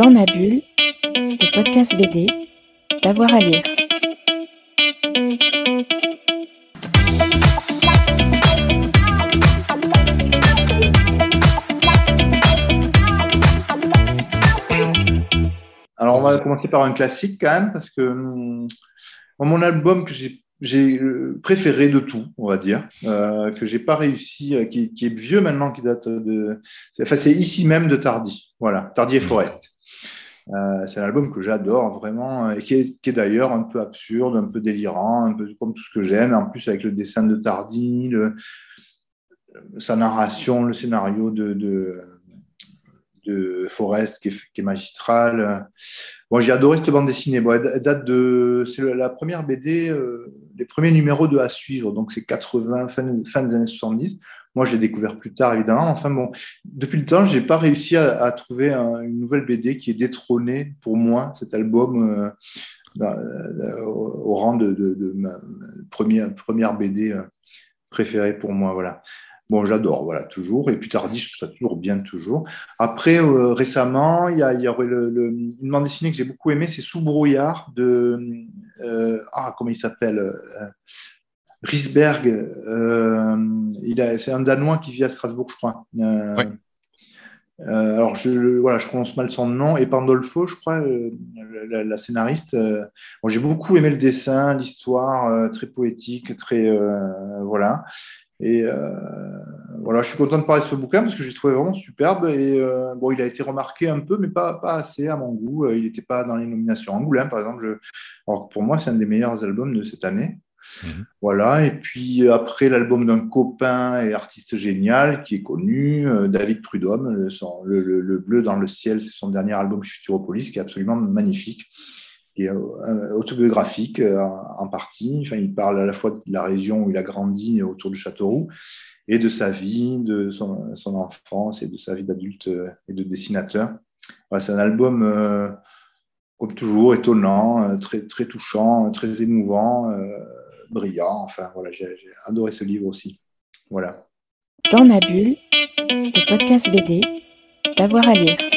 Dans ma bulle, le podcast BD, d'avoir à lire. Alors, on va commencer par un classique quand même, parce que hum, mon album que j'ai euh, préféré de tout, on va dire, euh, que j'ai pas réussi, euh, qui, est vieux maintenant, qui date de. Enfin, c'est ici même de Tardy. Voilà, Tardy et Forest. C'est un album que j'adore vraiment et qui est, d'ailleurs un peu absurde, un peu délirant, un peu comme tout ce que j'aime. En plus, avec le dessin de Tardy, sa narration, le scénario de, de Forest qui est, magistral. Bon, j'ai adoré cette bande dessinée. Bon, elle date de, c'est la première BD, euh, les premiers numéros de à suivre, donc c'est 80, fin, des années 70. Moi, je l'ai découvert plus tard, évidemment. Enfin bon, depuis le temps, j'ai pas réussi à, trouver une nouvelle BD qui est détrônée pour moi, cet album, euh, euh, au rang de, ma première, BD préférée pour moi. Voilà. Bon, j'adore, voilà, toujours. Et puis Tardy, je trouve toujours bien, toujours. Après, euh, récemment, il y a, une bande dessinée que j'ai beaucoup aimée, c'est Sous brouillard de. Euh, ah, comment il s'appelle euh, Risberg. c'est un Danois qui vit à Strasbourg, je crois. alors, je, voilà, je prononce mal son nom. Et Pandolfo, je crois, la, scénariste. j'ai beaucoup aimé le dessin, l'histoire, très poétique, très. voilà. Et euh, voilà, je suis content de parler de ce bouquin parce que j'ai trouvé vraiment superbe. Et euh, bon, il a été remarqué un peu, mais pas, pas assez à mon goût. Euh, il n'était pas dans les nominations Angoulême, par exemple. Alors pour moi, c'est un des meilleurs albums de cette année. Mhm. Voilà, et puis après l'album d'un copain et artiste génial qui est connu, David Prudhomme, le, le, le, Bleu dans le ciel, c'est son dernier album Futuropolis qui est absolument magnifique qui est euh, autobiographique euh, en partie. Enfin, il parle à la fois de la région où il a grandi autour du Châteauroux et de sa vie, de son, enfance et de sa vie d'adulte euh, et de dessinateur. c'est un album, comme toujours, étonnant, très touchant, très émouvant, brillant. Enfin, voilà, j'ai adoré ce livre aussi. Voilà. Dans ma bulle, le podcast BD, d'avoir à lire.